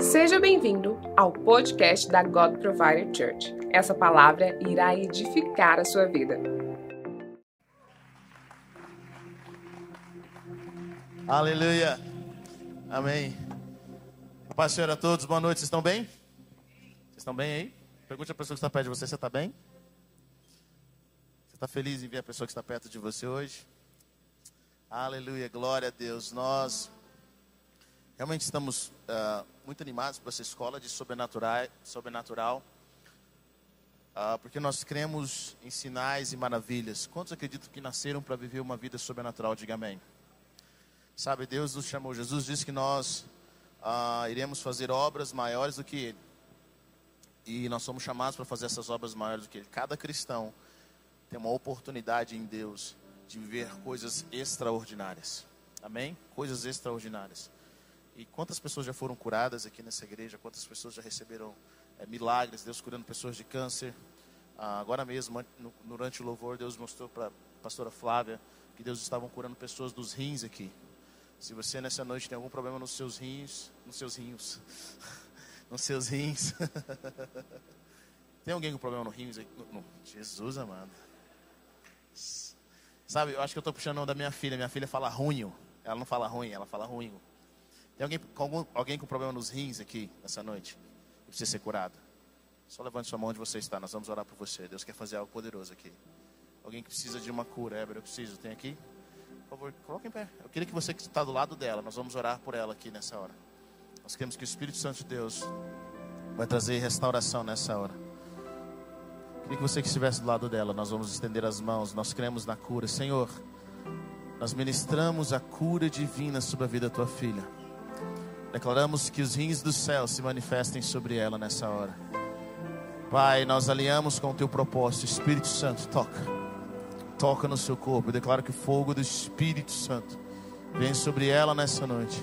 Seja bem-vindo ao podcast da God Provider Church. Essa palavra irá edificar a sua vida. Aleluia. Amém. Paz Senhor a todos, boa noite. Vocês estão bem? Vocês estão bem aí? Pergunte a pessoa que está perto de você, você está bem? Você está feliz em ver a pessoa que está perto de você hoje? Aleluia, glória a Deus. Nós realmente estamos uh, muito animados para essa escola de sobrenatural, sobrenatural uh, porque nós cremos em sinais e maravilhas. Quantos acreditam que nasceram para viver uma vida sobrenatural? Diga amém. Sabe, Deus nos chamou, Jesus disse que nós uh, iremos fazer obras maiores do que Ele. E nós somos chamados para fazer essas obras maiores do que Ele. Cada cristão tem uma oportunidade em Deus de viver coisas extraordinárias. Amém? Coisas extraordinárias. E quantas pessoas já foram curadas aqui nessa igreja? Quantas pessoas já receberam é, milagres? Deus curando pessoas de câncer. Ah, agora mesmo, no, durante o louvor, Deus mostrou para a pastora Flávia que Deus estava curando pessoas dos rins aqui. Se você nessa noite tem algum problema nos seus rins, nos seus rins, nos seus rins. tem alguém com problema no rins? No, no, Jesus amado. Sabe, eu acho que eu estou puxando da minha filha. Minha filha fala ruim. Ela não fala ruim, ela fala ruim. Tem alguém com, algum, alguém com problema nos rins aqui nessa noite? Precisa ser curado? Só levante sua mão onde você está. Nós vamos orar por você. Deus quer fazer algo poderoso aqui. Alguém que precisa de uma cura. Éber, eu preciso. Tem aqui? Por favor, coloque em pé. Eu queria que você que está do lado dela, nós vamos orar por ela aqui nessa hora. Nós queremos que o Espírito Santo de Deus vai trazer restauração nessa hora. Queria que você que estivesse do lado dela, nós vamos estender as mãos. Nós cremos na cura. Senhor, nós ministramos a cura divina sobre a vida da tua filha. Declaramos que os rins do céu se manifestem sobre ela nessa hora. Pai, nós alinhamos com o teu propósito. Espírito Santo, toca toca no seu corpo. Eu declaro que o fogo do Espírito Santo vem sobre ela nessa noite.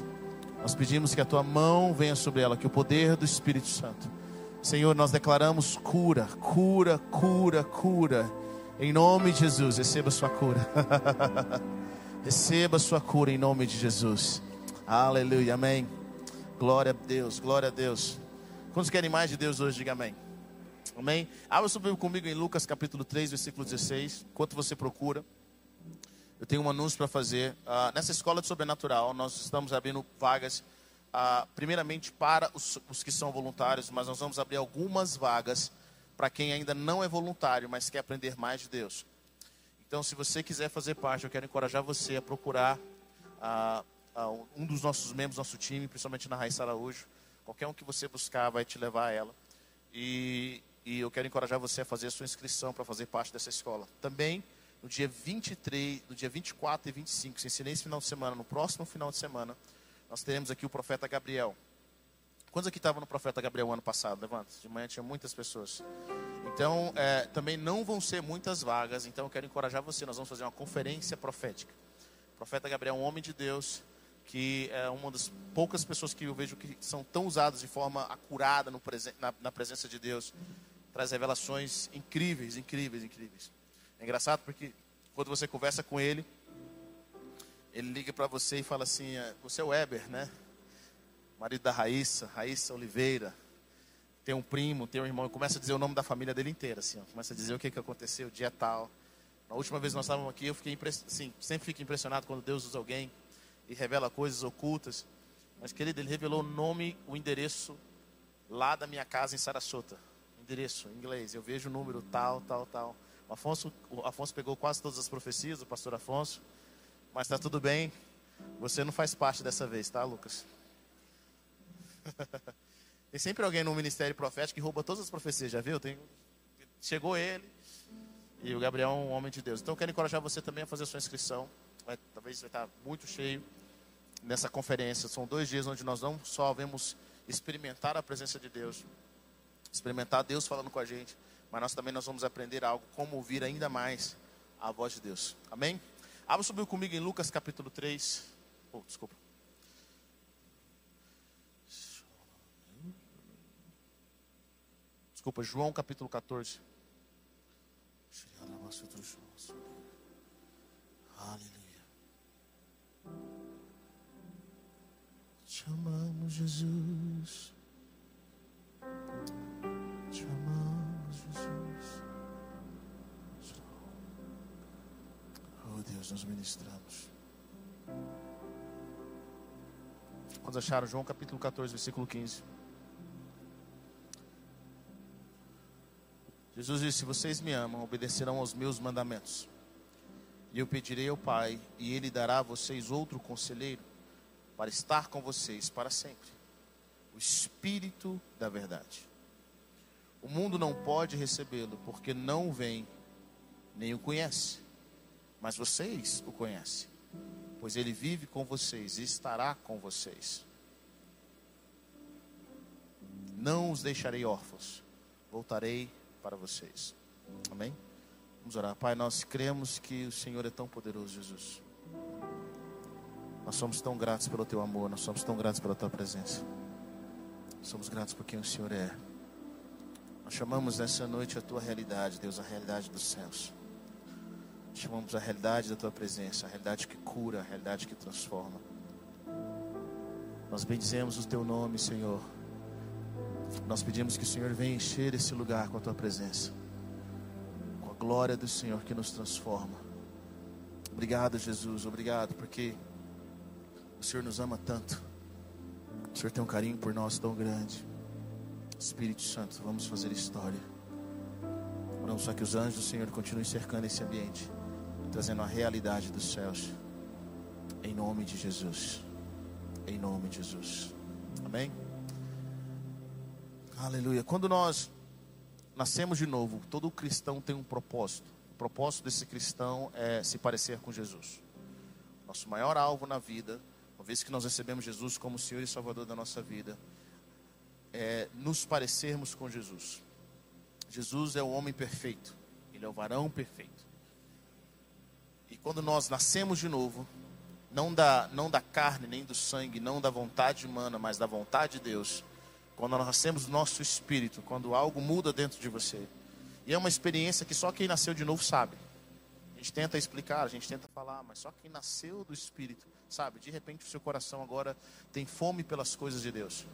Nós pedimos que a tua mão venha sobre ela, que o poder do Espírito Santo. Senhor, nós declaramos cura, cura, cura, cura. Em nome de Jesus, receba sua cura. receba sua cura em nome de Jesus. Aleluia, amém. Glória a Deus, glória a Deus. Quantos querem mais de Deus hoje? Diga amém. Amém? Abra sua Bíblia comigo em Lucas capítulo 3, versículo 16. Enquanto você procura, eu tenho um anúncio para fazer. Uh, nessa escola de sobrenatural, nós estamos abrindo vagas, uh, primeiramente para os, os que são voluntários, mas nós vamos abrir algumas vagas para quem ainda não é voluntário, mas quer aprender mais de Deus. Então, se você quiser fazer parte, eu quero encorajar você a procurar uh, um dos nossos membros nosso time, principalmente na Raíssa Araújo. Qualquer um que você buscar vai te levar a ela. E e eu quero encorajar você a fazer a sua inscrição para fazer parte dessa escola. Também, no dia 23, no dia 24 e 25, se ensinei esse final de semana, no próximo final de semana, nós teremos aqui o profeta Gabriel. Quantos aqui estavam no profeta Gabriel ano passado? Levanta. De manhã tinha muitas pessoas. Então, é, também não vão ser muitas vagas. Então, eu quero encorajar você. Nós vamos fazer uma conferência profética. O profeta Gabriel é um homem de Deus que é uma das poucas pessoas que eu vejo que são tão usadas de forma acurada presen na, na presença de Deus traz revelações incríveis, incríveis, incríveis. É engraçado porque quando você conversa com ele, ele liga para você e fala assim: é, Você é o Weber, né? Marido da Raíssa, Raíssa Oliveira. Tem um primo, tem um irmão. E começa a dizer o nome da família dele inteira, assim. Ó. Começa a dizer o que, que aconteceu, o dia tal. Na última vez que nós estávamos aqui, eu fiquei. Assim, sempre fico impressionado quando Deus usa alguém e revela coisas ocultas. Mas, querido, ele revelou o nome, o endereço lá da minha casa em Sarasota endereço em inglês, eu vejo o número tal, tal, tal. O Afonso, o Afonso pegou quase todas as profecias, o pastor Afonso, mas está tudo bem. Você não faz parte dessa vez, tá, Lucas? Tem sempre alguém no ministério profético que rouba todas as profecias, já viu? Tem... Chegou ele e o Gabriel é um homem de Deus. Então eu quero encorajar você também a fazer a sua inscrição. Vai, talvez vai estar muito cheio nessa conferência. São dois dias onde nós não só vamos experimentar a presença de Deus, experimentar Deus falando com a gente, mas nós também nós vamos aprender algo, como ouvir ainda mais a voz de Deus. Amém? Abra subiu comigo em Lucas capítulo 3. Oh, desculpa. Desculpa, João capítulo 14. Aleluia. Amamos, Jesus. Te amamos, Jesus. Oh Deus, nós ministramos. Quando acharam João capítulo 14, versículo 15. Jesus disse: Se vocês me amam, obedecerão aos meus mandamentos. E eu pedirei ao Pai, e Ele dará a vocês outro conselheiro, para estar com vocês para sempre o Espírito da Verdade. O mundo não pode recebê-lo, porque não vem, nem o conhece. Mas vocês o conhecem, pois ele vive com vocês e estará com vocês. Não os deixarei órfãos, voltarei para vocês. Amém? Vamos orar. Pai, nós cremos que o Senhor é tão poderoso, Jesus. Nós somos tão gratos pelo teu amor, nós somos tão gratos pela tua presença. Somos gratos por quem o Senhor é. Nós chamamos nessa noite a tua realidade, Deus, a realidade dos céus. Chamamos a realidade da tua presença, a realidade que cura, a realidade que transforma. Nós bendizemos o teu nome, Senhor. Nós pedimos que o Senhor venha encher esse lugar com a tua presença, com a glória do Senhor que nos transforma. Obrigado, Jesus, obrigado, porque o Senhor nos ama tanto. O Senhor tem um carinho por nós tão grande. Espírito Santo, vamos fazer história. Oramos só que os anjos do Senhor continuem cercando esse ambiente, trazendo a realidade dos céus. Em nome de Jesus. Em nome de Jesus. Amém? Aleluia. Quando nós nascemos de novo, todo cristão tem um propósito. O propósito desse cristão é se parecer com Jesus. Nosso maior alvo na vida, vez que nós recebemos Jesus como Senhor e Salvador da nossa vida, é nos parecermos com Jesus. Jesus é o homem perfeito, ele é o varão perfeito. E quando nós nascemos de novo, não da, não da carne nem do sangue, não da vontade humana, mas da vontade de Deus, quando nós nascemos do nosso espírito, quando algo muda dentro de você. E é uma experiência que só quem nasceu de novo sabe. Gente tenta explicar, a gente tenta falar, mas só quem nasceu do espírito sabe. De repente o seu coração agora tem fome pelas coisas de Deus.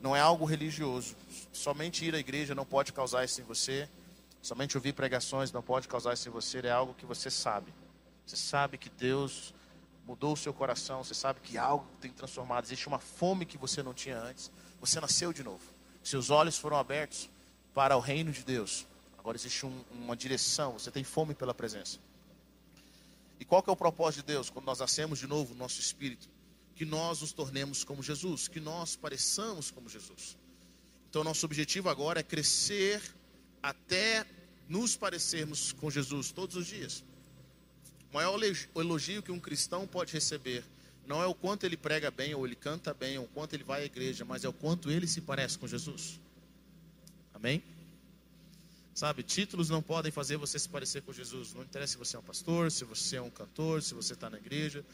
Não é algo religioso. Somente ir à igreja não pode causar isso em você. Somente ouvir pregações não pode causar isso em você. É algo que você sabe. Você sabe que Deus mudou o seu coração. Você sabe que algo tem transformado. Existe uma fome que você não tinha antes. Você nasceu de novo. Seus olhos foram abertos para o reino de Deus. Agora existe um, uma direção. Você tem fome pela presença. E qual que é o propósito de Deus quando nós nascemos de novo no nosso espírito? Que nós nos tornemos como Jesus, que nós pareçamos como Jesus. Então nosso objetivo agora é crescer até nos parecermos com Jesus todos os dias. O maior elogio que um cristão pode receber não é o quanto ele prega bem, ou ele canta bem, ou o quanto ele vai à igreja, mas é o quanto ele se parece com Jesus. Amém? Sabe, títulos não podem fazer você se parecer com Jesus. Não interessa se você é um pastor, se você é um cantor, se você está na igreja.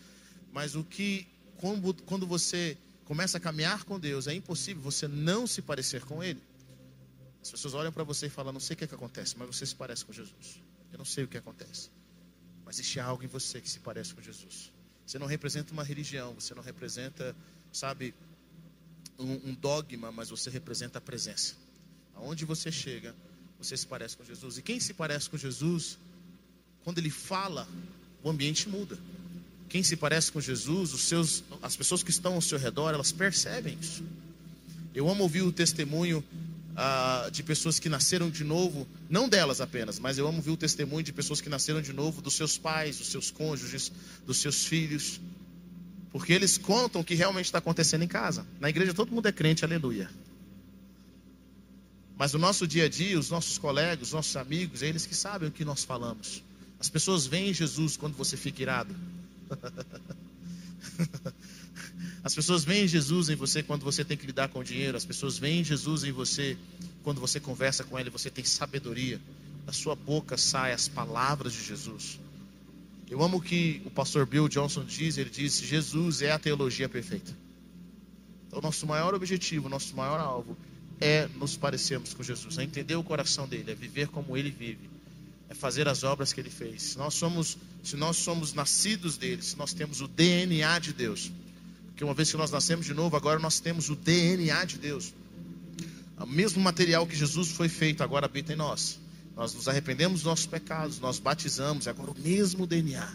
Mas o que, quando, você começa a caminhar com Deus, é impossível você não se parecer com Ele. As pessoas olham para você e falam: Não sei o que, é que acontece, mas você se parece com Jesus. Eu não sei o que acontece. Mas existe algo em você que se parece com Jesus. Você não representa uma religião, você não representa, sabe, um, um dogma, mas você representa a presença. Aonde você chega, você se parece com Jesus. E quem se parece com Jesus, quando ele fala, o ambiente muda. Quem se parece com Jesus, os seus, as pessoas que estão ao seu redor, elas percebem isso. Eu amo ouvir o testemunho ah, de pessoas que nasceram de novo, não delas apenas, mas eu amo ver o testemunho de pessoas que nasceram de novo dos seus pais, dos seus cônjuges, dos seus filhos, porque eles contam o que realmente está acontecendo em casa. Na igreja todo mundo é crente, aleluia. Mas no nosso dia a dia, os nossos colegas, os nossos amigos, é eles que sabem o que nós falamos. As pessoas veem Jesus quando você fica irado. As pessoas veem Jesus em você quando você tem que lidar com dinheiro. As pessoas veem Jesus em você quando você conversa com Ele. Você tem sabedoria. Da sua boca saem as palavras de Jesus. Eu amo o que o pastor Bill Johnson diz. Ele diz: Jesus é a teologia perfeita. Então, nosso maior objetivo, nosso maior alvo é nos parecermos com Jesus, é entender o coração dele, é viver como ele vive, é fazer as obras que ele fez. Se nós somos, se nós somos nascidos dele, se nós temos o DNA de Deus, Porque uma vez que nós nascemos de novo, agora nós temos o DNA de Deus. O mesmo material que Jesus foi feito agora habita em nós. Nós nos arrependemos dos nossos pecados, nós batizamos, agora o mesmo DNA.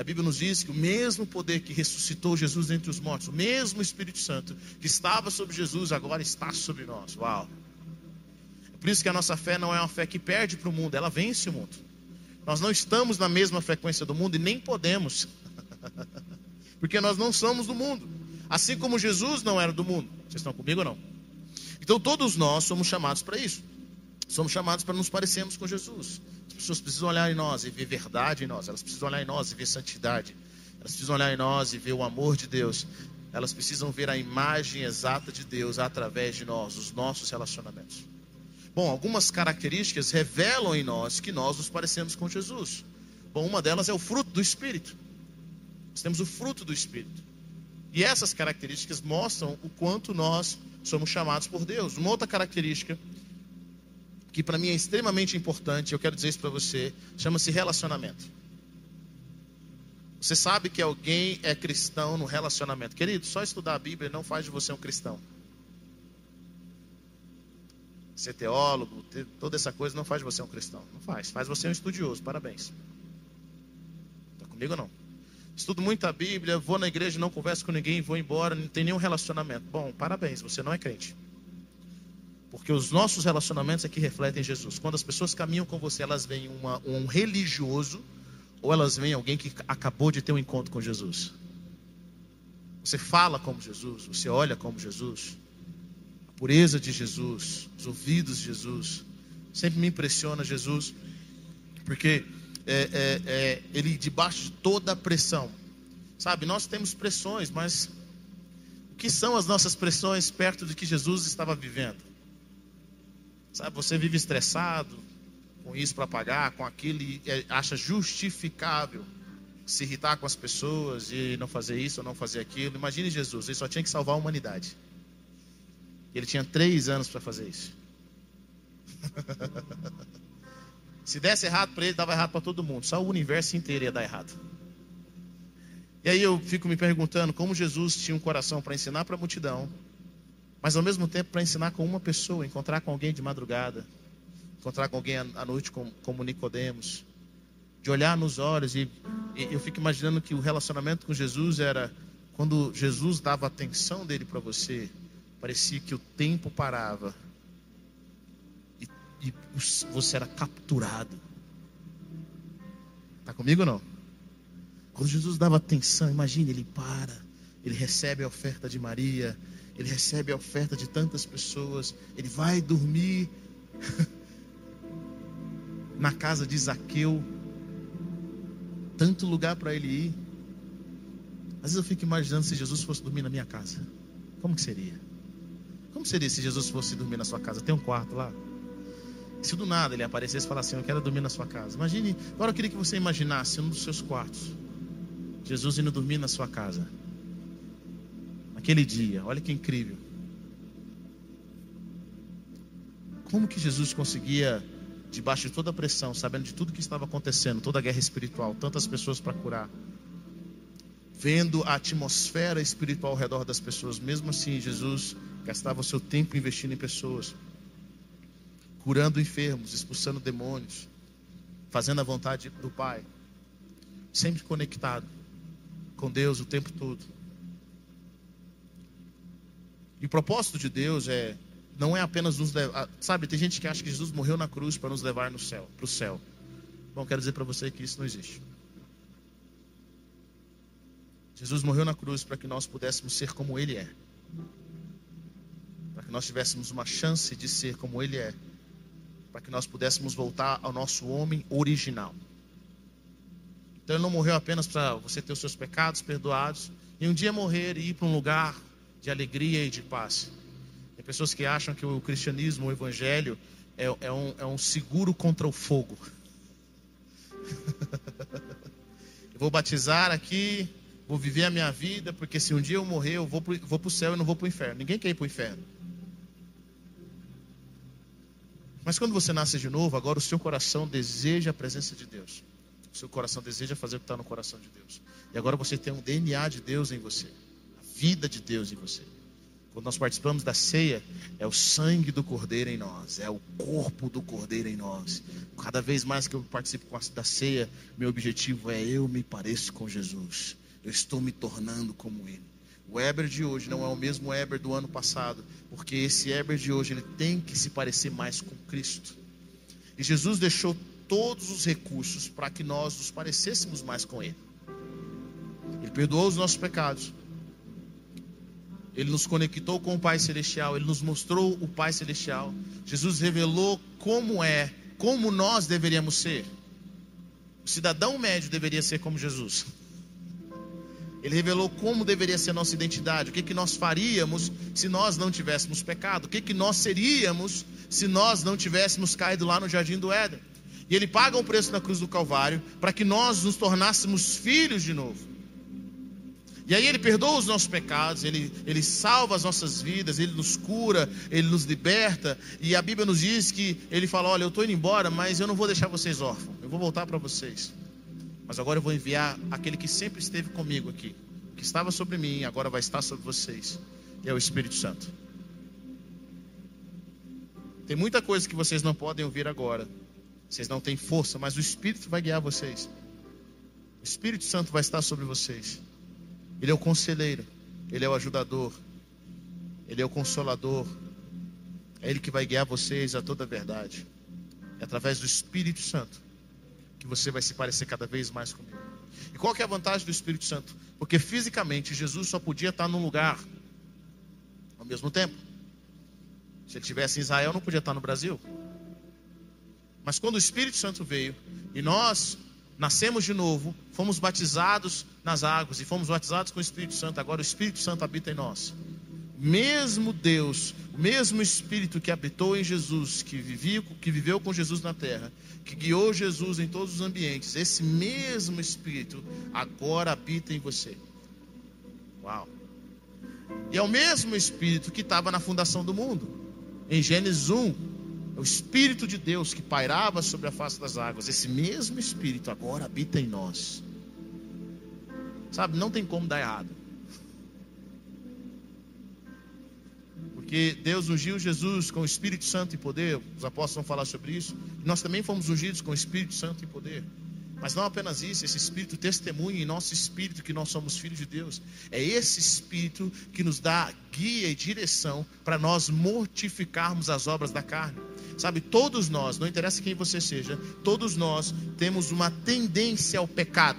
A Bíblia nos diz que o mesmo poder que ressuscitou Jesus entre os mortos, o mesmo Espírito Santo que estava sobre Jesus, agora está sobre nós. Uau! É por isso que a nossa fé não é uma fé que perde para o mundo, ela vence o mundo. Nós não estamos na mesma frequência do mundo e nem podemos, porque nós não somos do mundo. Assim como Jesus não era do mundo. Vocês estão comigo ou não? Então todos nós somos chamados para isso. Somos chamados para nos parecermos com Jesus. As pessoas precisam olhar em nós e ver verdade em nós. Elas precisam olhar em nós e ver santidade. Elas precisam olhar em nós e ver o amor de Deus. Elas precisam ver a imagem exata de Deus através de nós, os nossos relacionamentos. Bom, algumas características revelam em nós que nós nos parecemos com Jesus. Bom, uma delas é o fruto do Espírito. Nós temos o fruto do Espírito. E essas características mostram o quanto nós somos chamados por Deus. Uma outra característica que para mim é extremamente importante, eu quero dizer isso para você, chama-se relacionamento. Você sabe que alguém é cristão no relacionamento. Querido, só estudar a Bíblia não faz de você um cristão ser teólogo, ter toda essa coisa não faz de você um cristão. Não faz. Faz você um estudioso. Parabéns. Está comigo ou não? Estudo muito a Bíblia, vou na igreja, não converso com ninguém, vou embora, não tem nenhum relacionamento. Bom, parabéns, você não é crente. Porque os nossos relacionamentos é que refletem Jesus. Quando as pessoas caminham com você, elas veem uma, um religioso ou elas veem alguém que acabou de ter um encontro com Jesus. Você fala como Jesus, você olha como Jesus pureza de Jesus, os ouvidos de Jesus. Sempre me impressiona Jesus, porque é, é, é, ele debaixo de toda a pressão. Sabe, nós temos pressões, mas o que são as nossas pressões perto do que Jesus estava vivendo? Sabe, você vive estressado com isso para pagar, com aquilo, e é, acha justificável se irritar com as pessoas e não fazer isso ou não fazer aquilo. Imagine Jesus, ele só tinha que salvar a humanidade. Ele tinha três anos para fazer isso. Se desse errado para ele, dava errado para todo mundo. Só o universo inteiro ia dar errado. E aí eu fico me perguntando como Jesus tinha um coração para ensinar para a multidão, mas ao mesmo tempo para ensinar com uma pessoa, encontrar com alguém de madrugada, encontrar com alguém à noite como, Nicodemos, de olhar nos olhos e, e eu fico imaginando que o relacionamento com Jesus era quando Jesus dava atenção dele para você, parecia que o tempo parava e, e você era capturado. Está comigo ou não? Quando Jesus dava atenção, imagine, ele para, ele recebe a oferta de Maria, ele recebe a oferta de tantas pessoas, ele vai dormir na casa de Zaqueu, tanto lugar para ele ir. Às vezes eu fico imaginando se Jesus fosse dormir na minha casa, como que seria? Como seria se Jesus fosse dormir na sua casa? Tem um quarto lá? Se do nada ele aparecesse e falasse assim, eu quero dormir na sua casa. Imagine, agora eu queria que você imaginasse um dos seus quartos. Jesus indo dormir na sua casa. Naquele dia, olha que incrível. Como que Jesus conseguia, debaixo de toda a pressão, sabendo de tudo que estava acontecendo, toda a guerra espiritual, tantas pessoas para curar, vendo a atmosfera espiritual ao redor das pessoas, mesmo assim, Jesus gastava o seu tempo investindo em pessoas, curando enfermos, expulsando demônios, fazendo a vontade do Pai, sempre conectado com Deus o tempo todo. E o propósito de Deus é não é apenas nos levar, sabe, tem gente que acha que Jesus morreu na cruz para nos levar no céu, para o céu. Bom, quero dizer para você que isso não existe. Jesus morreu na cruz para que nós pudéssemos ser como Ele é que nós tivéssemos uma chance de ser como Ele é, para que nós pudéssemos voltar ao nosso homem original. Então Ele não morreu apenas para você ter os seus pecados perdoados e um dia morrer e ir para um lugar de alegria e de paz. Tem pessoas que acham que o cristianismo, o evangelho, é, é, um, é um seguro contra o fogo. eu vou batizar aqui, vou viver a minha vida, porque se um dia eu morrer, eu vou para o céu e não vou para o inferno. Ninguém quer ir para o inferno. Mas quando você nasce de novo, agora o seu coração deseja a presença de Deus. O seu coração deseja fazer o que está no coração de Deus. E agora você tem um DNA de Deus em você. Vida de Deus em você. Quando nós participamos da ceia, é o sangue do Cordeiro em nós, é o corpo do Cordeiro em nós. Cada vez mais que eu participo da ceia, meu objetivo é eu me pareço com Jesus. Eu estou me tornando como Ele. O Eber de hoje não é o mesmo Eber do ano passado, porque esse Eber de hoje ele tem que se parecer mais com Cristo. E Jesus deixou todos os recursos para que nós nos parecêssemos mais com Ele. Ele perdoou os nossos pecados. Ele nos conectou com o Pai Celestial, Ele nos mostrou o Pai Celestial. Jesus revelou como é, como nós deveríamos ser. O cidadão médio deveria ser como Jesus. Ele revelou como deveria ser a nossa identidade, o que, que nós faríamos se nós não tivéssemos pecado, o que, que nós seríamos se nós não tivéssemos caído lá no jardim do Éden. E ele paga um preço na cruz do Calvário para que nós nos tornássemos filhos de novo. E aí ele perdoa os nossos pecados, ele, ele salva as nossas vidas, ele nos cura, ele nos liberta. E a Bíblia nos diz que ele fala: Olha, eu estou indo embora, mas eu não vou deixar vocês órfãos, eu vou voltar para vocês. Mas agora eu vou enviar aquele que sempre esteve comigo aqui, que estava sobre mim, agora vai estar sobre vocês, e é o Espírito Santo. Tem muita coisa que vocês não podem ouvir agora, vocês não têm força, mas o Espírito vai guiar vocês. O Espírito Santo vai estar sobre vocês. Ele é o conselheiro, ele é o ajudador, ele é o consolador. É ele que vai guiar vocês a toda a verdade. É através do Espírito Santo que você vai se parecer cada vez mais comigo. E qual que é a vantagem do Espírito Santo? Porque fisicamente Jesus só podia estar num lugar ao mesmo tempo. Se ele estivesse em Israel, não podia estar no Brasil. Mas quando o Espírito Santo veio e nós nascemos de novo, fomos batizados nas águas e fomos batizados com o Espírito Santo. Agora o Espírito Santo habita em nós. Mesmo Deus, o mesmo Espírito que habitou em Jesus, que, vivia, que viveu com Jesus na terra, que guiou Jesus em todos os ambientes, esse mesmo Espírito agora habita em você. Uau! E é o mesmo Espírito que estava na fundação do mundo. Em Gênesis 1, o Espírito de Deus que pairava sobre a face das águas, esse mesmo Espírito agora habita em nós. Sabe, não tem como dar errado. Porque Deus ungiu Jesus com o Espírito Santo e poder, os apóstolos vão falar sobre isso. Nós também fomos ungidos com o Espírito Santo e poder. Mas não apenas isso, esse Espírito testemunha em nosso espírito que nós somos filhos de Deus. É esse Espírito que nos dá guia e direção para nós mortificarmos as obras da carne. Sabe, todos nós, não interessa quem você seja, todos nós temos uma tendência ao pecado.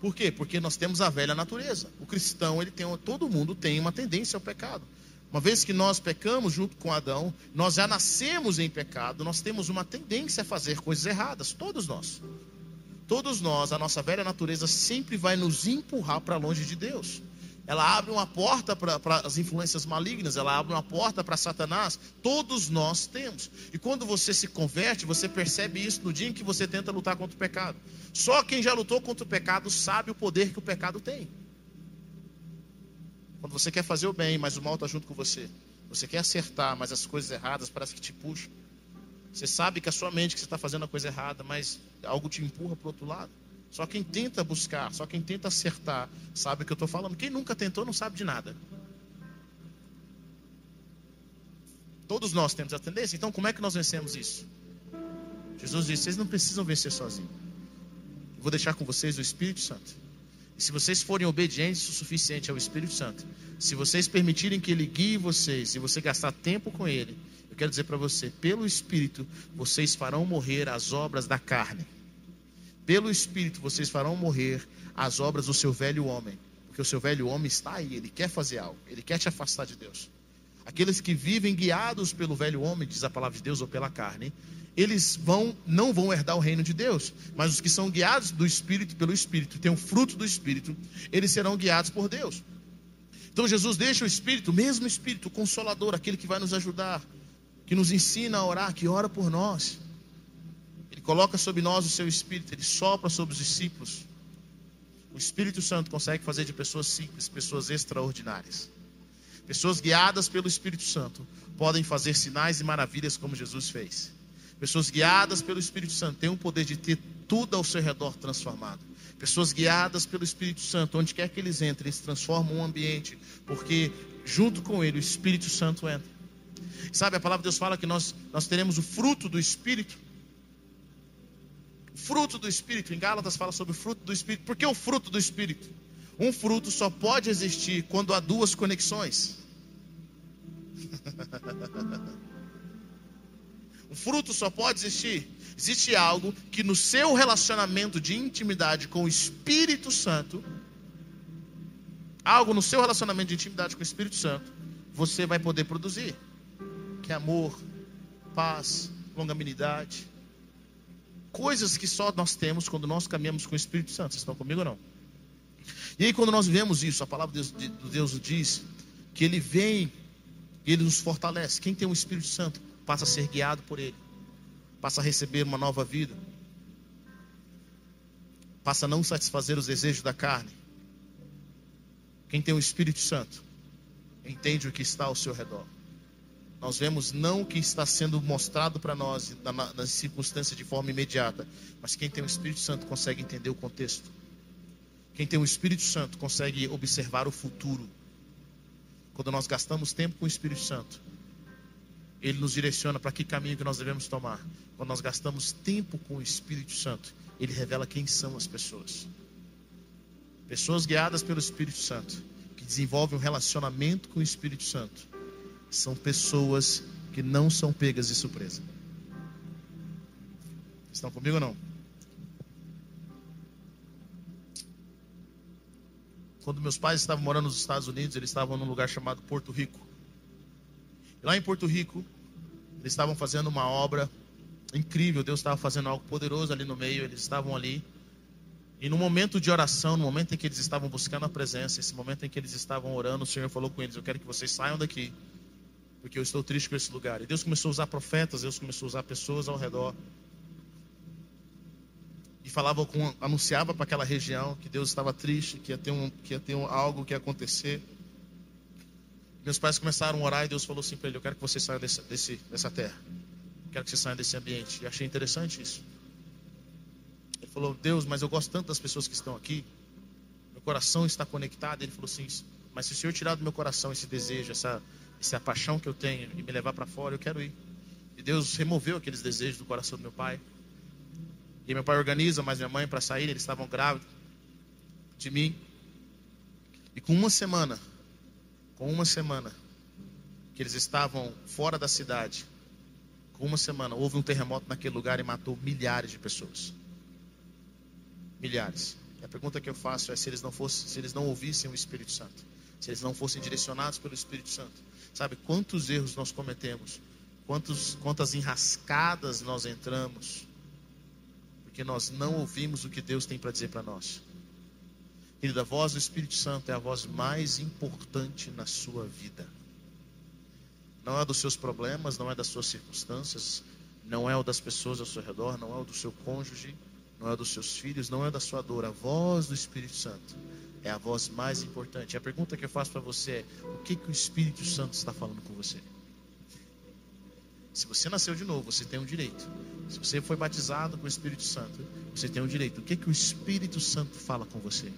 Por quê? Porque nós temos a velha natureza. O cristão, ele tem, todo mundo tem uma tendência ao pecado. Uma vez que nós pecamos junto com Adão, nós já nascemos em pecado, nós temos uma tendência a fazer coisas erradas, todos nós. Todos nós, a nossa velha natureza sempre vai nos empurrar para longe de Deus. Ela abre uma porta para as influências malignas, ela abre uma porta para Satanás. Todos nós temos. E quando você se converte, você percebe isso no dia em que você tenta lutar contra o pecado. Só quem já lutou contra o pecado sabe o poder que o pecado tem. Quando você quer fazer o bem, mas o mal está junto com você. Você quer acertar, mas as coisas erradas parece que te puxam. Você sabe que a sua mente que você está fazendo a coisa errada, mas algo te empurra para o outro lado. Só quem tenta buscar, só quem tenta acertar, sabe o que eu estou falando. Quem nunca tentou não sabe de nada. Todos nós temos a tendência. Então, como é que nós vencemos isso? Jesus disse: vocês não precisam vencer sozinhos. vou deixar com vocês o Espírito Santo. Se vocês forem obedientes o suficiente ao Espírito Santo, se vocês permitirem que Ele guie vocês, se você gastar tempo com Ele, eu quero dizer para você, pelo Espírito, vocês farão morrer as obras da carne. Pelo Espírito, vocês farão morrer as obras do seu velho homem. Porque o seu velho homem está aí, ele quer fazer algo, ele quer te afastar de Deus. Aqueles que vivem guiados pelo velho homem, diz a palavra de Deus, ou pela carne, eles vão não vão herdar o reino de Deus, mas os que são guiados do Espírito pelo Espírito, têm o fruto do Espírito, eles serão guiados por Deus. Então Jesus deixa o Espírito, o mesmo Espírito, consolador, aquele que vai nos ajudar, que nos ensina a orar, que ora por nós. Ele coloca sobre nós o seu Espírito, ele sopra sobre os discípulos. O Espírito Santo consegue fazer de pessoas simples pessoas extraordinárias. Pessoas guiadas pelo Espírito Santo podem fazer sinais e maravilhas como Jesus fez. Pessoas guiadas pelo Espírito Santo têm o poder de ter tudo ao seu redor transformado. Pessoas guiadas pelo Espírito Santo, onde quer que eles entrem, eles transformam o ambiente, porque junto com ele o Espírito Santo entra. Sabe, a palavra de Deus fala que nós, nós teremos o fruto do Espírito. Fruto do Espírito, em Gálatas fala sobre o fruto do Espírito. Por que o fruto do Espírito? Um fruto só pode existir quando há duas conexões. fruto só pode existir. Existe algo que no seu relacionamento de intimidade com o Espírito Santo, algo no seu relacionamento de intimidade com o Espírito Santo, você vai poder produzir. Que é amor, paz, longanimidade. Coisas que só nós temos quando nós caminhamos com o Espírito Santo. Vocês estão comigo ou não? E aí, quando nós vemos isso, a palavra de Deus diz que Ele vem e Ele nos fortalece. Quem tem o Espírito Santo passa a ser guiado por Ele, passa a receber uma nova vida, passa a não satisfazer os desejos da carne. Quem tem o Espírito Santo entende o que está ao seu redor. Nós vemos não o que está sendo mostrado para nós nas circunstâncias de forma imediata, mas quem tem o Espírito Santo consegue entender o contexto. Quem tem o Espírito Santo consegue observar o futuro. Quando nós gastamos tempo com o Espírito Santo, ele nos direciona para que caminho que nós devemos tomar. Quando nós gastamos tempo com o Espírito Santo, ele revela quem são as pessoas. Pessoas guiadas pelo Espírito Santo, que desenvolvem um relacionamento com o Espírito Santo, são pessoas que não são pegas de surpresa. Estão comigo ou não? Quando meus pais estavam morando nos Estados Unidos, eles estavam num lugar chamado Porto Rico. Lá em Porto Rico, eles estavam fazendo uma obra incrível. Deus estava fazendo algo poderoso ali no meio. Eles estavam ali. E no momento de oração, no momento em que eles estavam buscando a presença, esse momento em que eles estavam orando, o Senhor falou com eles: Eu quero que vocês saiam daqui, porque eu estou triste com esse lugar. E Deus começou a usar profetas, Deus começou a usar pessoas ao redor e falava com, anunciava para aquela região que Deus estava triste, que ia ter, um, que ia ter um, algo que ia acontecer. Meus pais começaram a orar e Deus falou assim para ele: Eu quero que você saia desse, desse, dessa terra, eu quero que você saia desse ambiente. E achei interessante isso. Ele falou: Deus, mas eu gosto tanto das pessoas que estão aqui, meu coração está conectado. Ele falou assim: Mas se o Senhor tirar do meu coração esse desejo, essa, essa paixão que eu tenho e me levar para fora, eu quero ir. E Deus removeu aqueles desejos do coração do meu pai. E meu pai organiza mais minha mãe para sair, eles estavam grávidos de mim. E com uma semana, com uma semana que eles estavam fora da cidade, com uma semana houve um terremoto naquele lugar e matou milhares de pessoas. Milhares. E a pergunta que eu faço é se eles não fossem, se eles não ouvissem o Espírito Santo, se eles não fossem direcionados pelo Espírito Santo. Sabe quantos erros nós cometemos? Quantos, quantas enrascadas nós entramos? porque nós não ouvimos o que Deus tem para dizer para nós. Querida, a voz do Espírito Santo é a voz mais importante na sua vida. Não é dos seus problemas, não é das suas circunstâncias, não é o das pessoas ao seu redor, não é o do seu cônjuge, não é dos seus filhos, não é da sua dor. A voz do Espírito Santo é a voz mais importante. A pergunta que eu faço para você é: o que, que o Espírito Santo está falando com você? Se você nasceu de novo, você tem um direito. Se você foi batizado com o Espírito Santo, você tem um direito. O que, que o Espírito Santo fala com você?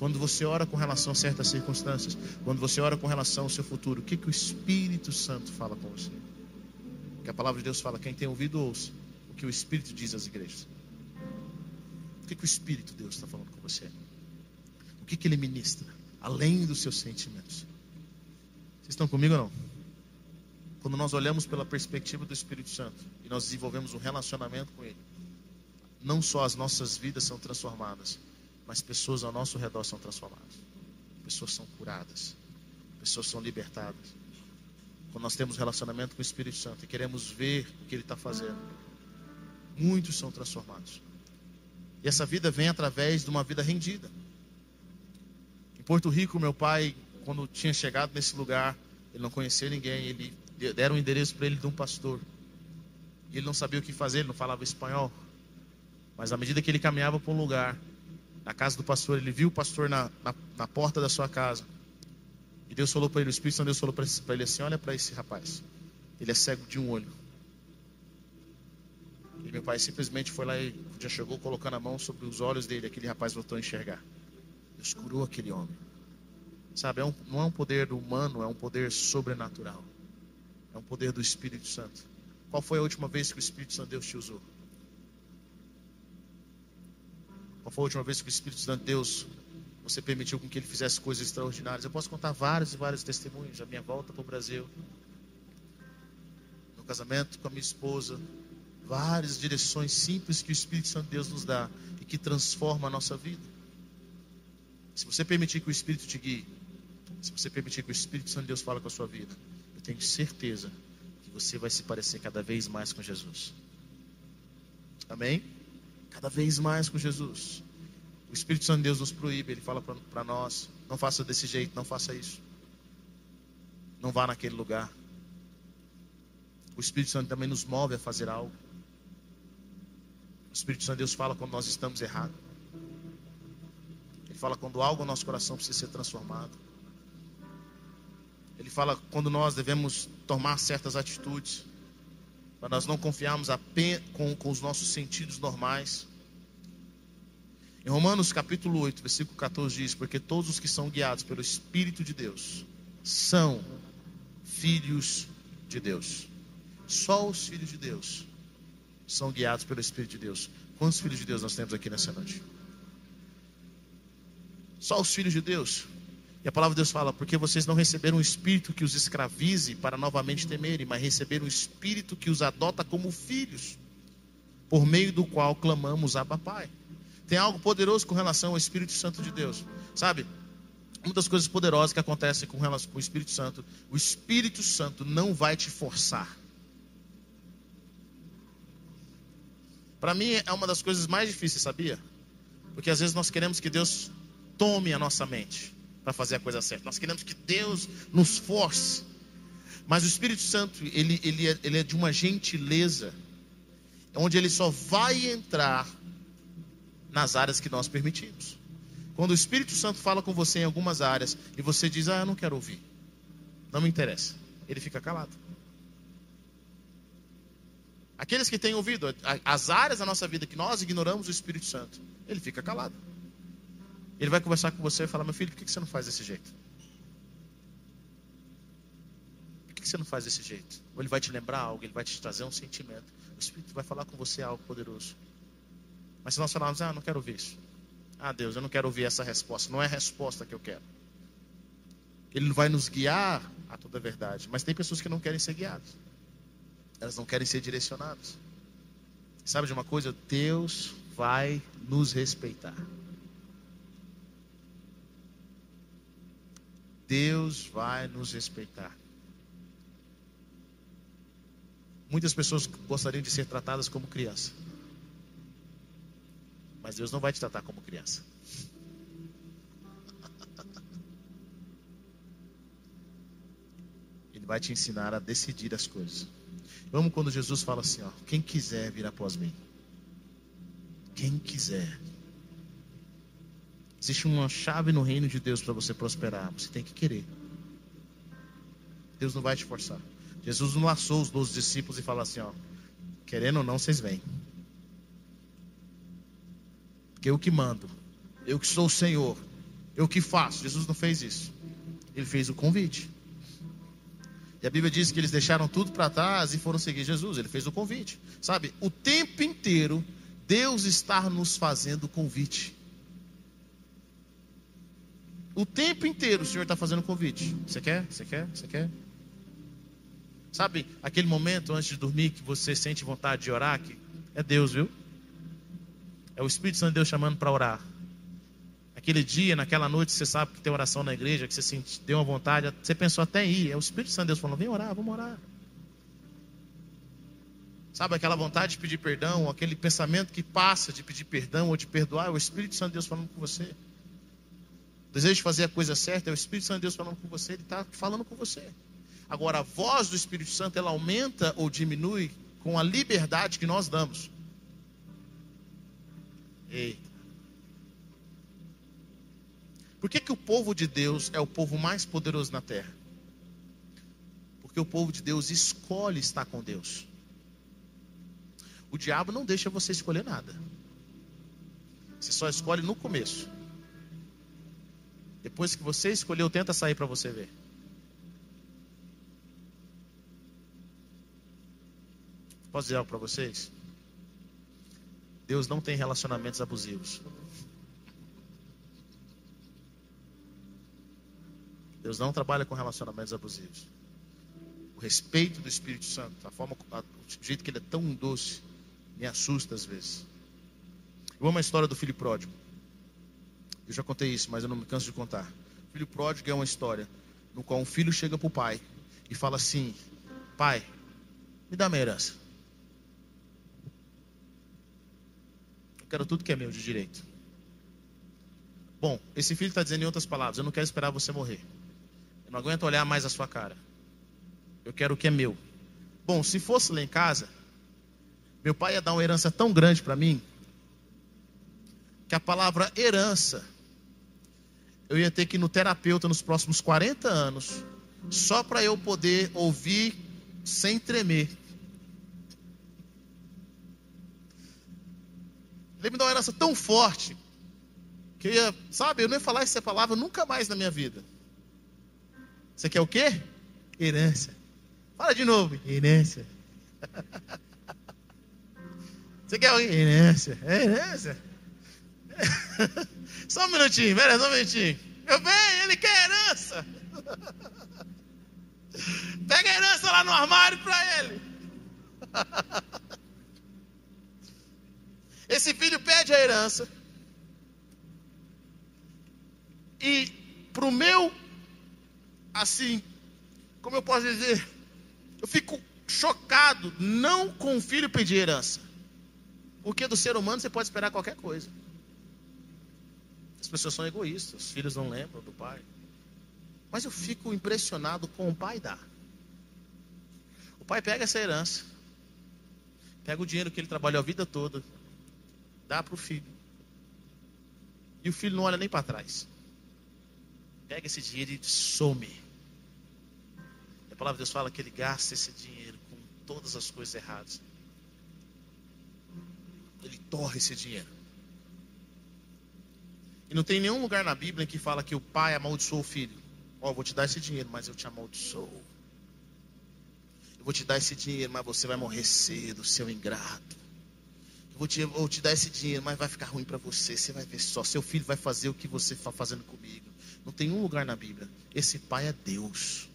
Quando você ora com relação a certas circunstâncias, quando você ora com relação ao seu futuro, o que, que o Espírito Santo fala com você? Que a palavra de Deus fala: quem tem ouvido, ouça o que o Espírito diz às igrejas. O que, que o Espírito de Deus está falando com você? O que, que ele ministra, além dos seus sentimentos? Vocês estão comigo ou não? quando nós olhamos pela perspectiva do Espírito Santo e nós desenvolvemos um relacionamento com Ele, não só as nossas vidas são transformadas, mas pessoas ao nosso redor são transformadas. Pessoas são curadas, pessoas são libertadas. Quando nós temos relacionamento com o Espírito Santo e queremos ver o que Ele está fazendo, muitos são transformados. E essa vida vem através de uma vida rendida. Em Porto Rico, meu pai, quando tinha chegado nesse lugar, ele não conhecia ninguém, ele deram um endereço para ele de um pastor. E ele não sabia o que fazer, ele não falava espanhol. Mas à medida que ele caminhava para um lugar, na casa do pastor, ele viu o pastor na, na, na porta da sua casa. E Deus falou para ele, o Espírito Santo Deus falou para ele assim: Olha para esse rapaz, ele é cego de um olho. meu pai simplesmente foi lá e já chegou colocando a mão sobre os olhos dele. Aquele rapaz voltou a enxergar. Deus curou aquele homem. Sabe, é um, não é um poder humano, é um poder sobrenatural. É um poder do Espírito Santo. Qual foi a última vez que o Espírito Santo Deus te usou? Qual foi a última vez que o Espírito Santo Deus você permitiu com que ele fizesse coisas extraordinárias? Eu posso contar vários e vários testemunhos. A minha volta para o Brasil, no casamento com a minha esposa, várias direções simples que o Espírito Santo Deus nos dá e que transforma a nossa vida. Se você permitir que o Espírito te guie, se você permitir que o Espírito Santo Deus fale com a sua vida, eu tenho certeza que você vai se parecer cada vez mais com Jesus. Amém? Cada vez mais com Jesus. O Espírito Santo de Deus nos proíbe, ele fala para nós: não faça desse jeito, não faça isso. Não vá naquele lugar. O Espírito Santo também nos move a fazer algo. O Espírito Santo de Deus fala quando nós estamos errados. Ele fala quando algo no nosso coração precisa ser transformado. Ele fala quando nós devemos tomar certas atitudes, para nós não confiarmos apenas com, com os nossos sentidos normais. Em Romanos capítulo 8, versículo 14 diz: Porque todos os que são guiados pelo Espírito de Deus são filhos de Deus. Só os filhos de Deus são guiados pelo Espírito de Deus. Quantos filhos de Deus nós temos aqui nessa noite? Só os filhos de Deus. E a palavra de Deus fala: porque vocês não receberam um espírito que os escravize para novamente temerem, mas receberam um espírito que os adota como filhos, por meio do qual clamamos Abba Pai. Tem algo poderoso com relação ao Espírito Santo de Deus, sabe? Uma das coisas poderosas que acontecem com relação com o Espírito Santo, o Espírito Santo não vai te forçar. Para mim é uma das coisas mais difíceis, sabia? Porque às vezes nós queremos que Deus tome a nossa mente para fazer a coisa certa. Nós queremos que Deus nos force. Mas o Espírito Santo, ele, ele, é, ele é de uma gentileza, onde ele só vai entrar nas áreas que nós permitimos. Quando o Espírito Santo fala com você em algumas áreas e você diz, ah, eu não quero ouvir, não me interessa, ele fica calado. Aqueles que têm ouvido as áreas da nossa vida que nós ignoramos o Espírito Santo, ele fica calado. Ele vai conversar com você e falar: Meu filho, por que você não faz desse jeito? Por que você não faz desse jeito? Ou ele vai te lembrar algo, ele vai te trazer um sentimento. O Espírito vai falar com você algo poderoso. Mas se nós falarmos: Ah, não quero ouvir isso. Ah, Deus, eu não quero ouvir essa resposta. Não é a resposta que eu quero. Ele vai nos guiar a toda a verdade. Mas tem pessoas que não querem ser guiadas. Elas não querem ser direcionadas. Sabe de uma coisa? Deus vai nos respeitar. Deus vai nos respeitar. Muitas pessoas gostariam de ser tratadas como criança. Mas Deus não vai te tratar como criança. Ele vai te ensinar a decidir as coisas. Amo quando Jesus fala assim: ó, quem quiser vir após mim. Quem quiser. Existe uma chave no reino de Deus para você prosperar. Você tem que querer. Deus não vai te forçar. Jesus não laçou os doze discípulos e falou assim: ó, querendo ou não, vocês vêm. Porque eu que mando, eu que sou o Senhor, eu que faço. Jesus não fez isso. Ele fez o convite. E a Bíblia diz que eles deixaram tudo para trás e foram seguir Jesus. Ele fez o convite. Sabe, o tempo inteiro, Deus está nos fazendo convite. O tempo inteiro o Senhor está fazendo convite. Você quer? Você quer? Você quer? Sabe aquele momento antes de dormir que você sente vontade de orar? Que é Deus, viu? É o Espírito Santo de Deus chamando para orar. Aquele dia, naquela noite, você sabe que tem oração na igreja, que você sente, deu uma vontade, você pensou até em ir. É o Espírito Santo de Deus falando: vem orar, vamos orar. Sabe aquela vontade de pedir perdão, aquele pensamento que passa de pedir perdão ou de perdoar, é o Espírito Santo de Deus falando com você desejo de fazer a coisa certa, é o Espírito Santo de Deus falando com você, ele está falando com você. Agora, a voz do Espírito Santo, ela aumenta ou diminui com a liberdade que nós damos. Eita. Por que, que o povo de Deus é o povo mais poderoso na terra? Porque o povo de Deus escolhe estar com Deus. O diabo não deixa você escolher nada. Você só escolhe no começo. Depois que você escolheu, tenta sair para você ver. Posso dizer algo para vocês? Deus não tem relacionamentos abusivos. Deus não trabalha com relacionamentos abusivos. O respeito do Espírito Santo, a forma, o jeito que ele é tão doce, me assusta às vezes. Eu amo a história do filho pródigo. Eu já contei isso, mas eu não me canso de contar. Filho pródigo é uma história no qual um filho chega para o pai e fala assim: Pai, me dá minha herança. Eu quero tudo que é meu de direito. Bom, esse filho está dizendo em outras palavras: Eu não quero esperar você morrer. Eu não aguento olhar mais a sua cara. Eu quero o que é meu. Bom, se fosse lá em casa, meu pai ia dar uma herança tão grande para mim, que a palavra herança, eu ia ter que ir no terapeuta nos próximos 40 anos, só para eu poder ouvir sem tremer. Ele me deu uma herança tão forte, que eu ia, sabe, eu nem ia falar essa palavra nunca mais na minha vida. Você quer o quê? Herança. Fala de novo. Herança. Você quer? Herança. É herança. Só um minutinho, velho, só um minutinho. Meu bem, ele quer herança. Pega a herança lá no armário para ele. Esse filho pede a herança. E para o meu assim, como eu posso dizer, eu fico chocado não com o filho pedir herança. Porque do ser humano você pode esperar qualquer coisa. As pessoas são egoístas, os filhos não lembram do pai. Mas eu fico impressionado com o pai dar. O pai pega essa herança, pega o dinheiro que ele trabalhou a vida toda, dá para o filho. E o filho não olha nem para trás pega esse dinheiro e some. A palavra de Deus fala que ele gasta esse dinheiro com todas as coisas erradas. Ele torre esse dinheiro. E não tem nenhum lugar na Bíblia que fala que o pai amaldiçoou o filho. Ó, oh, vou te dar esse dinheiro, mas eu te amaldiçoo. Eu vou te dar esse dinheiro, mas você vai morrer cedo, seu ingrato. Eu vou te, vou te dar esse dinheiro, mas vai ficar ruim para você. Você vai ver só. Seu filho vai fazer o que você está fazendo comigo. Não tem um lugar na Bíblia. Esse pai é Deus.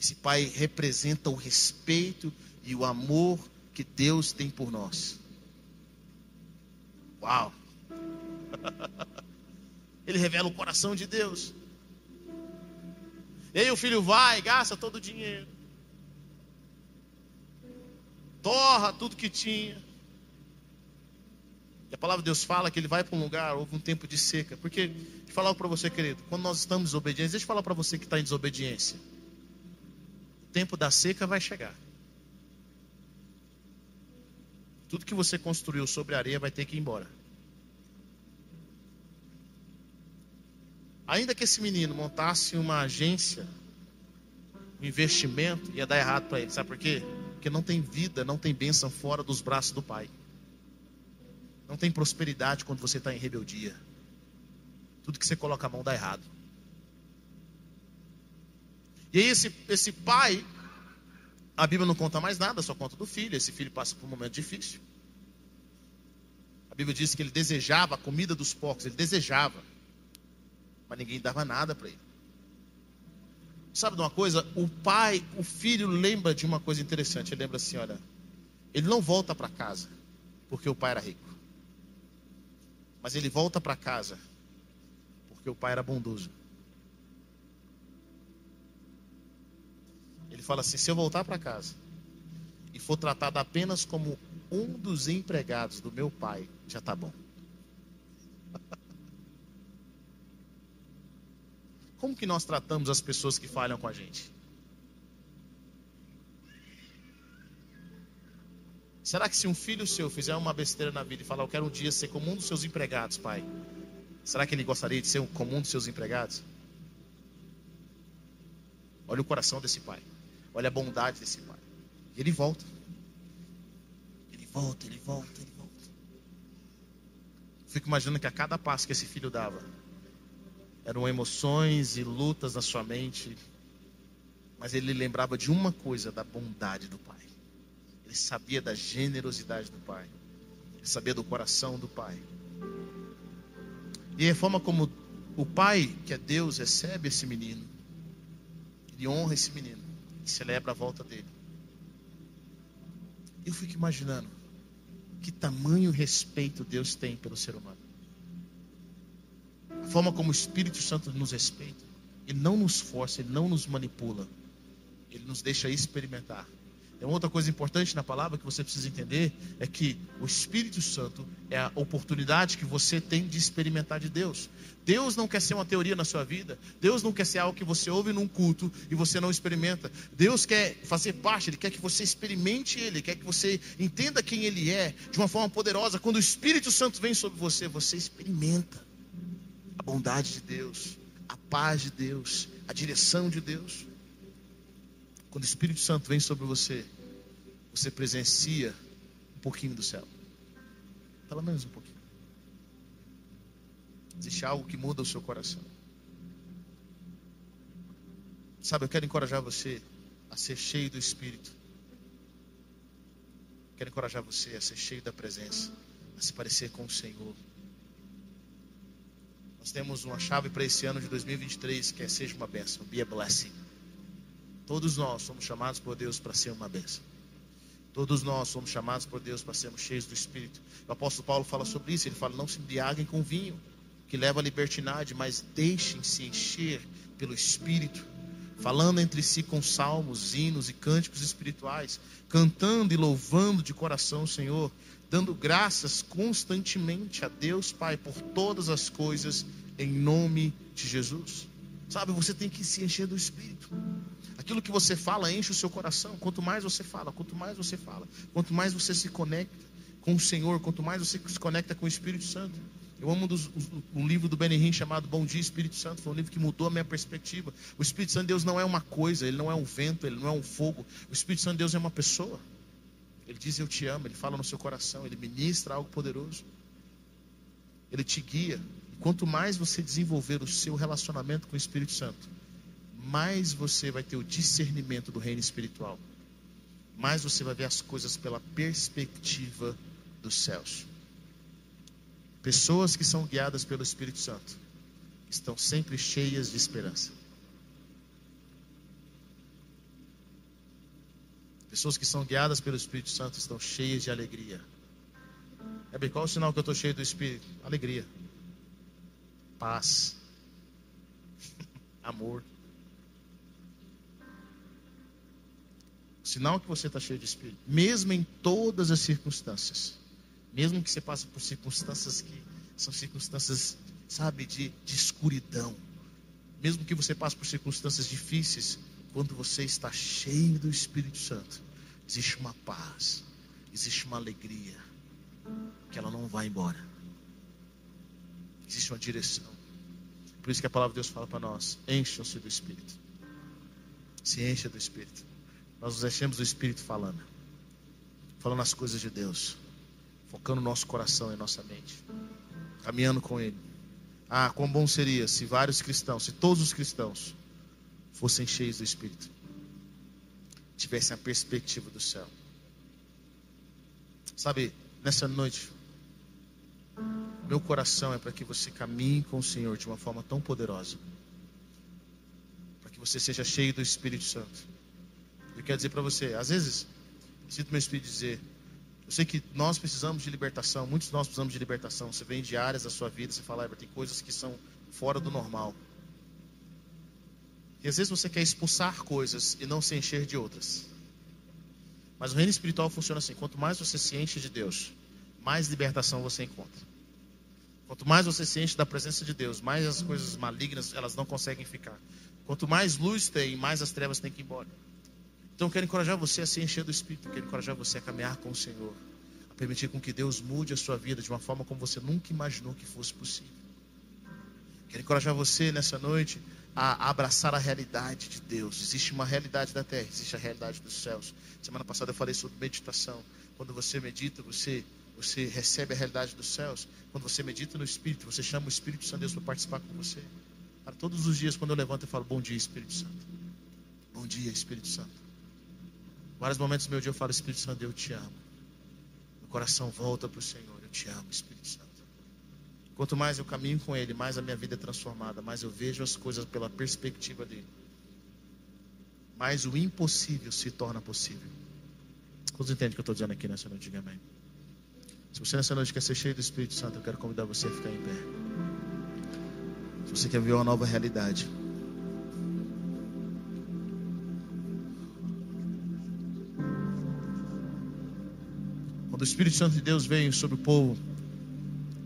Esse pai representa o respeito e o amor que Deus tem por nós. Uau! Ele revela o coração de Deus. E aí o filho vai, gasta todo o dinheiro. Torra tudo que tinha. E a palavra de Deus fala que ele vai para um lugar, houve um tempo de seca. Porque, de falar para você, querido, quando nós estamos desobedientes, deixa eu falar para você que está em desobediência. O tempo da seca vai chegar. Tudo que você construiu sobre a areia vai ter que ir embora. Ainda que esse menino montasse uma agência, um investimento, ia dar errado para ele. Sabe por quê? Porque não tem vida, não tem bênção fora dos braços do pai. Não tem prosperidade quando você está em rebeldia. Tudo que você coloca a mão dá errado. E aí esse, esse pai, a Bíblia não conta mais nada, só conta do filho. Esse filho passa por um momento difícil. A Bíblia diz que ele desejava a comida dos porcos, ele desejava. Mas ninguém dava nada para ele. Sabe de uma coisa? O pai, o filho lembra de uma coisa interessante. Ele lembra assim: olha, ele não volta para casa porque o pai era rico. Mas ele volta para casa porque o pai era bondoso. Ele fala assim: se eu voltar para casa e for tratado apenas como um dos empregados do meu pai, já está bom. Como que nós tratamos as pessoas que falham com a gente? Será que se um filho seu fizer uma besteira na vida e falar, eu quero um dia ser como um dos seus empregados, pai, será que ele gostaria de ser como um dos seus empregados? Olha o coração desse pai. Olha a bondade desse pai. E ele volta. volta, ele volta, ele volta. Fico imaginando que a cada passo que esse filho dava, eram emoções e lutas na sua mente, mas ele lembrava de uma coisa, da bondade do pai. Ele sabia da generosidade do pai. Ele sabia do coração do pai. E a forma como o pai, que é Deus, recebe esse menino, ele honra esse menino, e celebra a volta dele. Eu fico imaginando que tamanho respeito Deus tem pelo ser humano. Forma como o Espírito Santo nos respeita. Ele não nos força, ele não nos manipula. Ele nos deixa experimentar. Uma outra coisa importante na palavra que você precisa entender é que o Espírito Santo é a oportunidade que você tem de experimentar de Deus. Deus não quer ser uma teoria na sua vida. Deus não quer ser algo que você ouve num culto e você não experimenta. Deus quer fazer parte, Ele quer que você experimente Ele, quer que você entenda quem Ele é de uma forma poderosa. Quando o Espírito Santo vem sobre você, você experimenta bondade de Deus, a paz de Deus, a direção de Deus. Quando o Espírito Santo vem sobre você, você presencia um pouquinho do céu. Pelo menos um pouquinho. Existe algo que muda o seu coração. Sabe, eu quero encorajar você a ser cheio do Espírito. Quero encorajar você a ser cheio da presença, a se parecer com o Senhor. Nós temos uma chave para esse ano de 2023 que é seja uma bênção, be a blessing. Todos nós somos chamados por Deus para ser uma bênção. Todos nós somos chamados por Deus para sermos cheios do Espírito. O apóstolo Paulo fala sobre isso. Ele fala: não se embriaguem com vinho, que leva à libertinagem, mas deixem-se encher pelo Espírito, falando entre si com salmos, hinos e cânticos espirituais, cantando e louvando de coração o Senhor, dando graças constantemente a Deus Pai por todas as coisas, em nome de Jesus. Sabe, você tem que se encher do Espírito. Aquilo que você fala enche o seu coração. Quanto mais você fala, quanto mais você fala, quanto mais você se conecta com o Senhor, quanto mais você se conecta com o Espírito Santo. Eu amo um, dos, um livro do Benihim chamado Bom Dia Espírito Santo. Foi um livro que mudou a minha perspectiva. O Espírito Santo de Deus não é uma coisa, ele não é um vento, ele não é um fogo. O Espírito Santo de Deus é uma pessoa. Ele diz eu te amo, ele fala no seu coração, ele ministra algo poderoso. Ele te guia. Quanto mais você desenvolver o seu relacionamento com o Espírito Santo, mais você vai ter o discernimento do reino espiritual. Mais você vai ver as coisas pela perspectiva dos céus. Pessoas que são guiadas pelo Espírito Santo estão sempre cheias de esperança. Pessoas que são guiadas pelo Espírito Santo estão cheias de alegria. É qual o sinal que eu estou cheio do Espírito? Alegria paz, amor. Sinal que você está cheio de espírito, mesmo em todas as circunstâncias, mesmo que você passe por circunstâncias que são circunstâncias, sabe, de, de escuridão, mesmo que você passe por circunstâncias difíceis, quando você está cheio do Espírito Santo, existe uma paz, existe uma alegria, que ela não vai embora. Existe uma direção. Por isso que a palavra de Deus fala para nós: encham-se do Espírito. Se encha do Espírito. Nós nos enchemos do Espírito falando. Falando as coisas de Deus. Focando nosso coração e nossa mente. Caminhando com Ele. Ah, quão bom seria se vários cristãos, se todos os cristãos fossem cheios do Espírito. Tivessem a perspectiva do céu. Sabe, nessa noite, meu coração é para que você caminhe com o Senhor de uma forma tão poderosa. Para que você seja cheio do Espírito Santo. Eu quero dizer para você, às vezes, sinto meu Espírito dizer, eu sei que nós precisamos de libertação, muitos de nós precisamos de libertação. Você vem de áreas da sua vida, você fala, tem coisas que são fora do normal. E às vezes você quer expulsar coisas e não se encher de outras. Mas o reino espiritual funciona assim: quanto mais você se enche de Deus, mais libertação você encontra. Quanto mais você se enche da presença de Deus, mais as coisas malignas elas não conseguem ficar. Quanto mais luz tem, mais as trevas têm que ir embora. Então quero encorajar você a se encher do Espírito, quero encorajar você a caminhar com o Senhor, a permitir com que Deus mude a sua vida de uma forma como você nunca imaginou que fosse possível. Quero encorajar você nessa noite a abraçar a realidade de Deus. Existe uma realidade da terra, existe a realidade dos céus. Semana passada eu falei sobre meditação. Quando você medita, você você recebe a realidade dos céus. Quando você medita no Espírito, você chama o Espírito Santo de Deus para participar com você. Todos os dias, quando eu levanto, eu falo: Bom dia, Espírito Santo. Bom dia, Espírito Santo. Vários momentos do meu dia eu falo: Espírito Santo, eu te amo. Meu coração volta para o Senhor. Eu te amo, Espírito Santo. Quanto mais eu caminho com Ele, mais a minha vida é transformada, mais eu vejo as coisas pela perspectiva dele. Mais o impossível se torna possível. Quantos entendem o que eu estou dizendo aqui nessa noite? Diga amém. Se você nessa noite quer ser cheio do Espírito Santo, eu quero convidar você a ficar em pé. Se você quer ver uma nova realidade. Quando o Espírito Santo de Deus veio sobre o povo,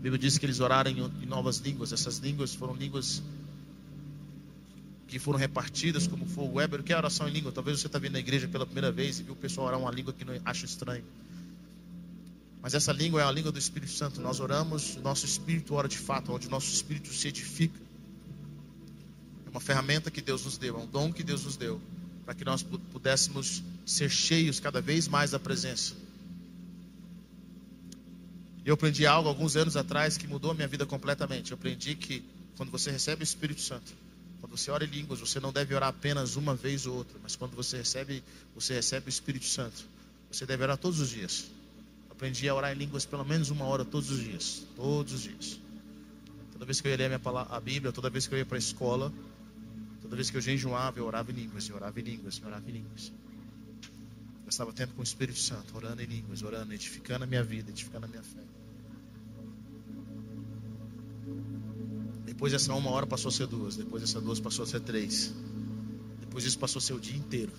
Bíblia diz que eles oraram em novas línguas. Essas línguas foram línguas que foram repartidas como fogo. Weber, o que é oração em língua? Talvez você está vindo na igreja pela primeira vez e viu o pessoal orar uma língua que não acha estranho. Mas essa língua é a língua do Espírito Santo. Nós oramos, nosso espírito ora de fato, onde nosso espírito se edifica. É uma ferramenta que Deus nos deu, é um dom que Deus nos deu, para que nós pudéssemos ser cheios cada vez mais da presença. Eu aprendi algo alguns anos atrás que mudou a minha vida completamente. Eu aprendi que quando você recebe o Espírito Santo, quando você ora em línguas, você não deve orar apenas uma vez ou outra, mas quando você recebe, você recebe o Espírito Santo, você deve orar todos os dias. Aprendi a orar em línguas pelo menos uma hora todos os dias. Todos os dias. Toda vez que eu ia ler a, minha palavra, a Bíblia, toda vez que eu ia para a escola, toda vez que eu jejuava, eu orava em línguas, eu orava em línguas, eu orava em línguas. Eu estava tempo com o Espírito Santo, orando em línguas, orando, edificando a minha vida, edificando a minha fé. Depois dessa uma hora passou a ser duas, depois dessa duas passou a ser três. Depois isso passou a ser o dia inteiro.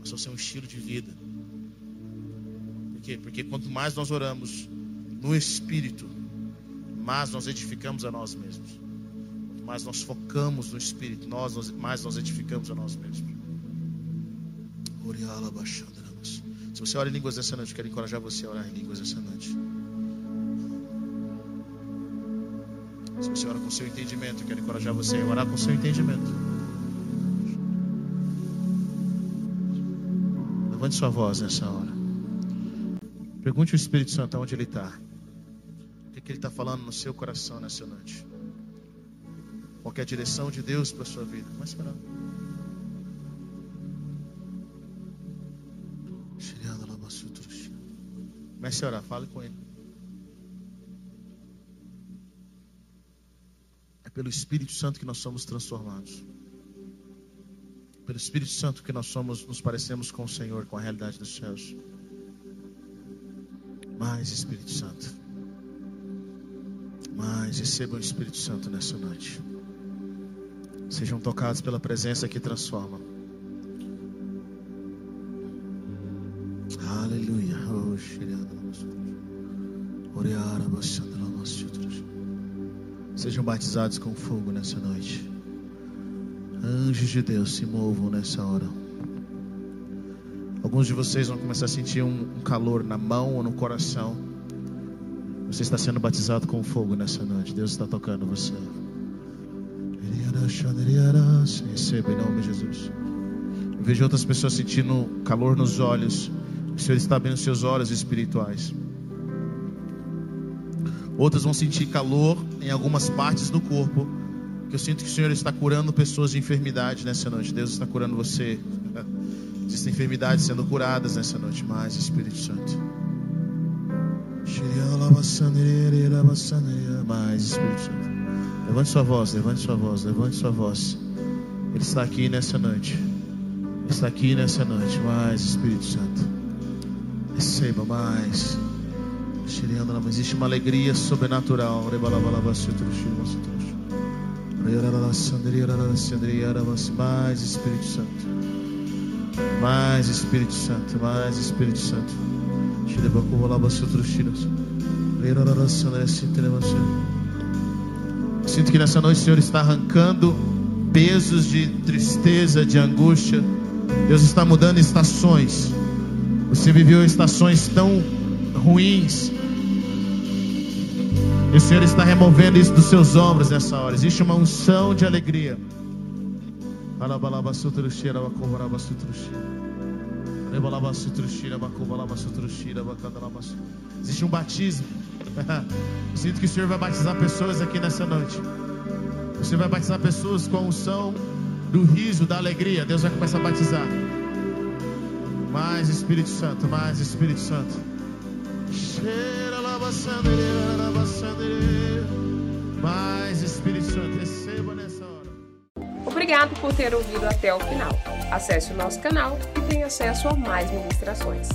Passou a ser um estilo de vida quê? Porque quanto mais nós oramos no Espírito, mais nós edificamos a nós mesmos. Quanto mais nós focamos no Espírito, nós, mais nós edificamos a nós mesmos. Se você ora em línguas essa noite, eu quero encorajar você a orar em línguas essa noite. Se você ora com seu entendimento, eu quero encorajar você a orar com seu entendimento. Levante sua voz nessa hora. Pergunte ao Espírito Santo onde ele está. O que, que ele está falando no seu coração nessa noite. Qual é a direção de Deus para a sua vida. Mas será? Comece a orar, fale com ele. É pelo Espírito Santo que nós somos transformados. Pelo Espírito Santo que nós somos, nos parecemos com o Senhor, com a realidade dos céus. Mais Espírito Santo. Mais recebam o Espírito Santo nessa noite. Sejam tocados pela presença que transforma. Batizados com fogo nessa noite. Anjos de Deus se movam nessa hora. Alguns de vocês vão começar a sentir um, calor na mão ou no coração. Você está sendo batizado com fogo nessa noite. Deus está tocando você. Receba em nome de Jesus. Eu vejo outras pessoas sentindo calor nos olhos. O Senhor está abrindo seus olhos espirituais. Outras vão sentir calor em algumas partes do corpo. Que eu sinto que o Senhor está curando pessoas de enfermidade nessa noite. Deus está curando você. Existem enfermidades sendo curadas nessa noite, mais Espírito Santo. Mais Espírito Santo. Levante sua voz, levante sua voz, levante sua voz. Ele está aqui nessa noite. Ele está aqui nessa noite. Mais Espírito Santo. Receba mais. Existe uma alegria sobrenatural. Mais Espírito Santo. Mais Espírito Santo, mais Espírito Santo. Sinto que nessa noite o Senhor está arrancando pesos de tristeza, de angústia. Deus está mudando estações. Você viveu estações tão ruins. E o Senhor está removendo isso dos seus ombros nessa hora. Existe uma unção de alegria. Existe um batismo. Sinto que o Senhor vai batizar pessoas aqui nessa noite. O Senhor vai batizar pessoas com a unção do riso, da alegria. Deus vai começar a batizar. Mais Espírito Santo, mais Espírito Santo. Mais Espírito Santo, receba nessa hora. Obrigado por ter ouvido até o final. Acesse o nosso canal e tenha acesso a mais ministrações.